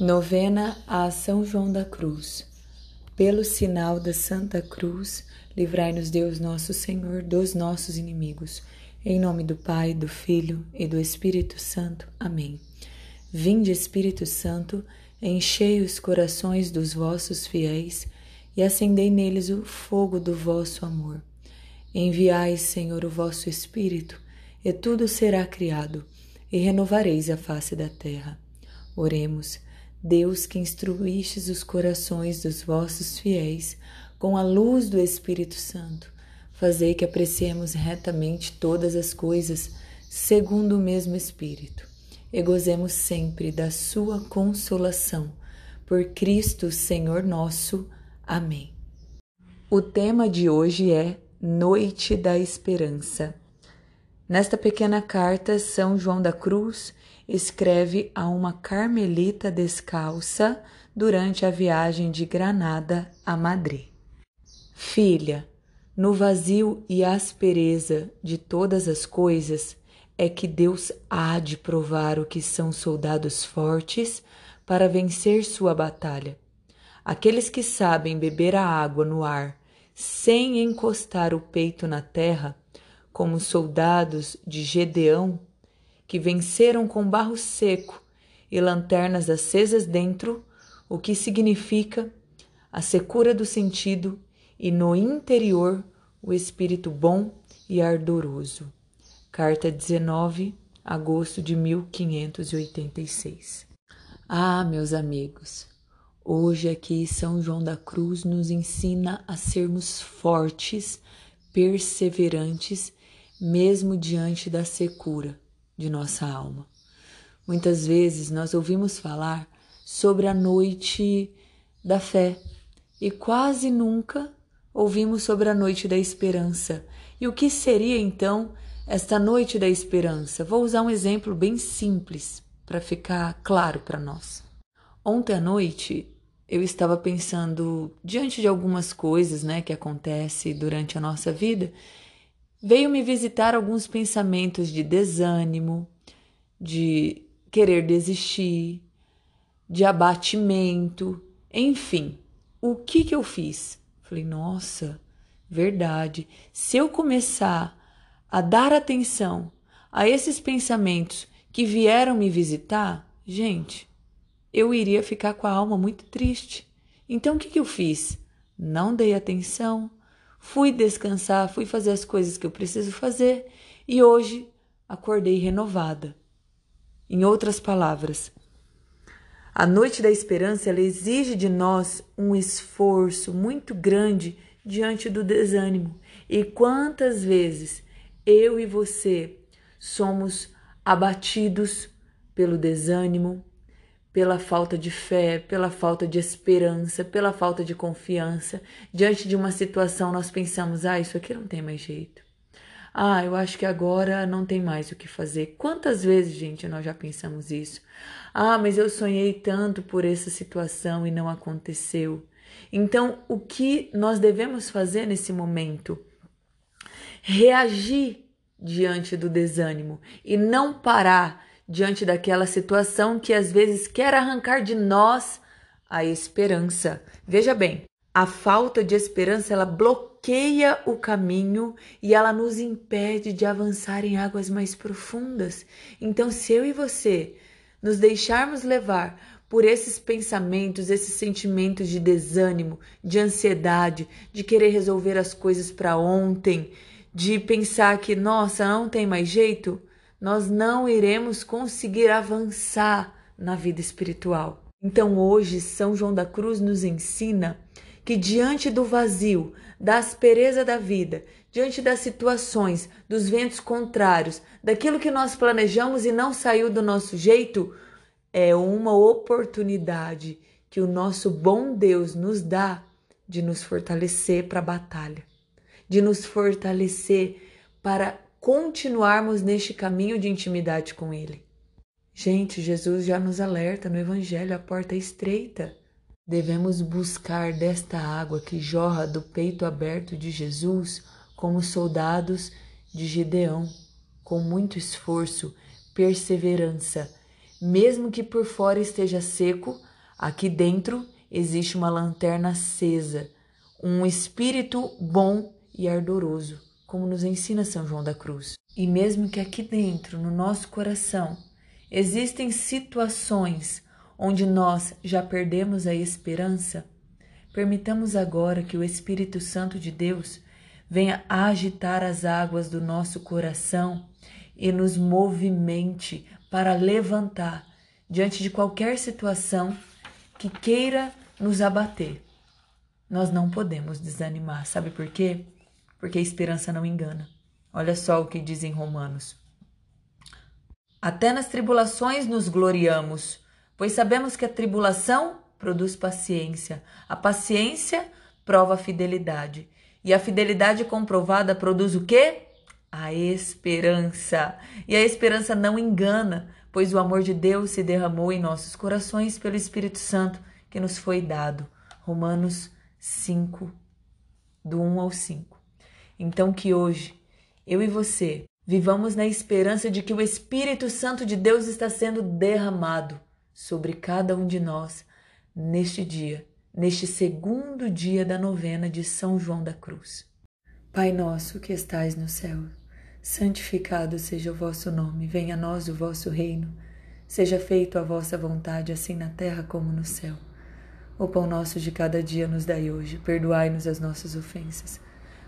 Novena a São João da Cruz. Pelo sinal da Santa Cruz, livrai-nos Deus nosso Senhor dos nossos inimigos. Em nome do Pai, do Filho e do Espírito Santo. Amém. Vinde, Espírito Santo, enchei os corações dos vossos fiéis e acendei neles o fogo do vosso amor. Enviai, Senhor, o vosso Espírito, e tudo será criado, e renovareis a face da terra. Oremos. Deus que instruístes os corações dos vossos fiéis com a luz do Espírito Santo, fazei que apreciemos retamente todas as coisas segundo o mesmo Espírito e gozemos sempre da sua consolação. Por Cristo, Senhor nosso. Amém. O tema de hoje é Noite da Esperança. Nesta pequena carta, São João da Cruz escreve a uma carmelita descalça durante a viagem de Granada a Madrid. Filha, no vazio e aspereza de todas as coisas é que Deus há de provar o que são soldados fortes para vencer sua batalha. Aqueles que sabem beber a água no ar sem encostar o peito na terra, como soldados de Gedeão, que venceram com barro seco e lanternas acesas dentro, o que significa a secura do sentido e no interior o espírito bom e ardoroso. Carta 19, agosto de 1586. Ah, meus amigos, hoje aqui São João da Cruz nos ensina a sermos fortes, perseverantes, mesmo diante da secura de nossa alma. Muitas vezes nós ouvimos falar sobre a noite da fé e quase nunca ouvimos sobre a noite da esperança. E o que seria então esta noite da esperança? Vou usar um exemplo bem simples para ficar claro para nós. Ontem à noite eu estava pensando diante de algumas coisas, né, que acontecem durante a nossa vida veio me visitar alguns pensamentos de desânimo, de querer desistir, de abatimento, enfim. O que que eu fiz? Falei, nossa, verdade. Se eu começar a dar atenção a esses pensamentos que vieram me visitar, gente, eu iria ficar com a alma muito triste. Então o que que eu fiz? Não dei atenção, fui descansar, fui fazer as coisas que eu preciso fazer e hoje acordei renovada. Em outras palavras, a noite da esperança exige de nós um esforço muito grande diante do desânimo. E quantas vezes eu e você somos abatidos pelo desânimo, pela falta de fé, pela falta de esperança, pela falta de confiança. Diante de uma situação, nós pensamos: ah, isso aqui não tem mais jeito. Ah, eu acho que agora não tem mais o que fazer. Quantas vezes, gente, nós já pensamos isso? Ah, mas eu sonhei tanto por essa situação e não aconteceu. Então, o que nós devemos fazer nesse momento? Reagir diante do desânimo e não parar diante daquela situação que às vezes quer arrancar de nós a esperança. Veja bem, a falta de esperança ela bloqueia o caminho e ela nos impede de avançar em águas mais profundas. Então, se eu e você nos deixarmos levar por esses pensamentos, esses sentimentos de desânimo, de ansiedade, de querer resolver as coisas para ontem, de pensar que, nossa, não tem mais jeito, nós não iremos conseguir avançar na vida espiritual. Então, hoje, São João da Cruz nos ensina que, diante do vazio, da aspereza da vida, diante das situações, dos ventos contrários, daquilo que nós planejamos e não saiu do nosso jeito, é uma oportunidade que o nosso bom Deus nos dá de nos fortalecer para a batalha, de nos fortalecer para continuarmos neste caminho de intimidade com Ele. Gente, Jesus já nos alerta no Evangelho: a porta é estreita. Devemos buscar desta água que jorra do peito aberto de Jesus, como soldados de Gideão, com muito esforço, perseverança, Mesmo que por fora esteja seco, aqui dentro existe uma lanterna acesa, um espírito bom e ardoroso, como nos ensina São João da Cruz. E mesmo que aqui dentro, no nosso coração, existem situações onde nós já perdemos a esperança, permitamos agora que o Espírito Santo de Deus venha agitar as águas do nosso coração e nos movimente para levantar diante de qualquer situação que queira nos abater. Nós não podemos desanimar, sabe por quê? Porque a esperança não engana. Olha só o que diz em Romanos. Até nas tribulações nos gloriamos, pois sabemos que a tribulação produz paciência, a paciência prova a fidelidade, e a fidelidade comprovada produz o quê? A esperança. E a esperança não engana, pois o amor de Deus se derramou em nossos corações pelo Espírito Santo que nos foi dado. Romanos 5, do 1 ao 5. Então, que hoje eu e você vivamos na esperança de que o Espírito Santo de Deus está sendo derramado sobre cada um de nós neste dia neste segundo dia da novena de São João da Cruz. Pai nosso que estais no céu, santificado seja o vosso nome, venha a nós o vosso reino, seja feito a vossa vontade, assim na terra como no céu. O pão nosso de cada dia nos dai hoje, perdoai-nos as nossas ofensas,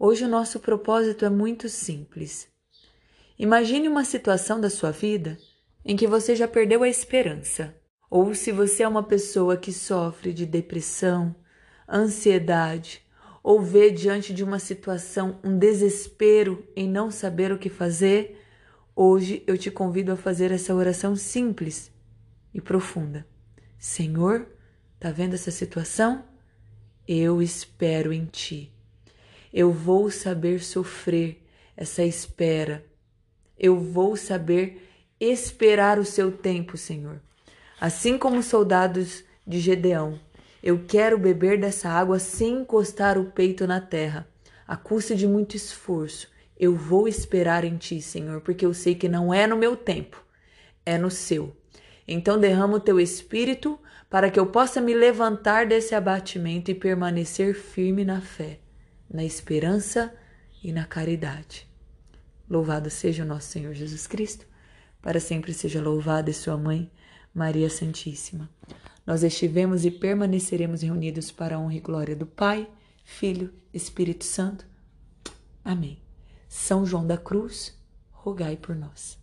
Hoje o nosso propósito é muito simples. Imagine uma situação da sua vida em que você já perdeu a esperança ou se você é uma pessoa que sofre de depressão, ansiedade, ou vê diante de uma situação um desespero em não saber o que fazer, hoje eu te convido a fazer essa oração simples e profunda. Senhor, tá vendo essa situação? Eu espero em ti. Eu vou saber sofrer essa espera. Eu vou saber esperar o seu tempo, Senhor. Assim como os soldados de Gedeão, eu quero beber dessa água sem encostar o peito na terra, a custa de muito esforço. Eu vou esperar em ti, Senhor, porque eu sei que não é no meu tempo, é no seu. Então derrama o teu espírito para que eu possa me levantar desse abatimento e permanecer firme na fé, na esperança e na caridade. Louvado seja o nosso Senhor Jesus Cristo, para sempre seja louvada sua mãe Maria Santíssima. Nós estivemos e permaneceremos reunidos para a honra e glória do Pai, Filho, Espírito Santo. Amém. São João da Cruz, rogai por nós.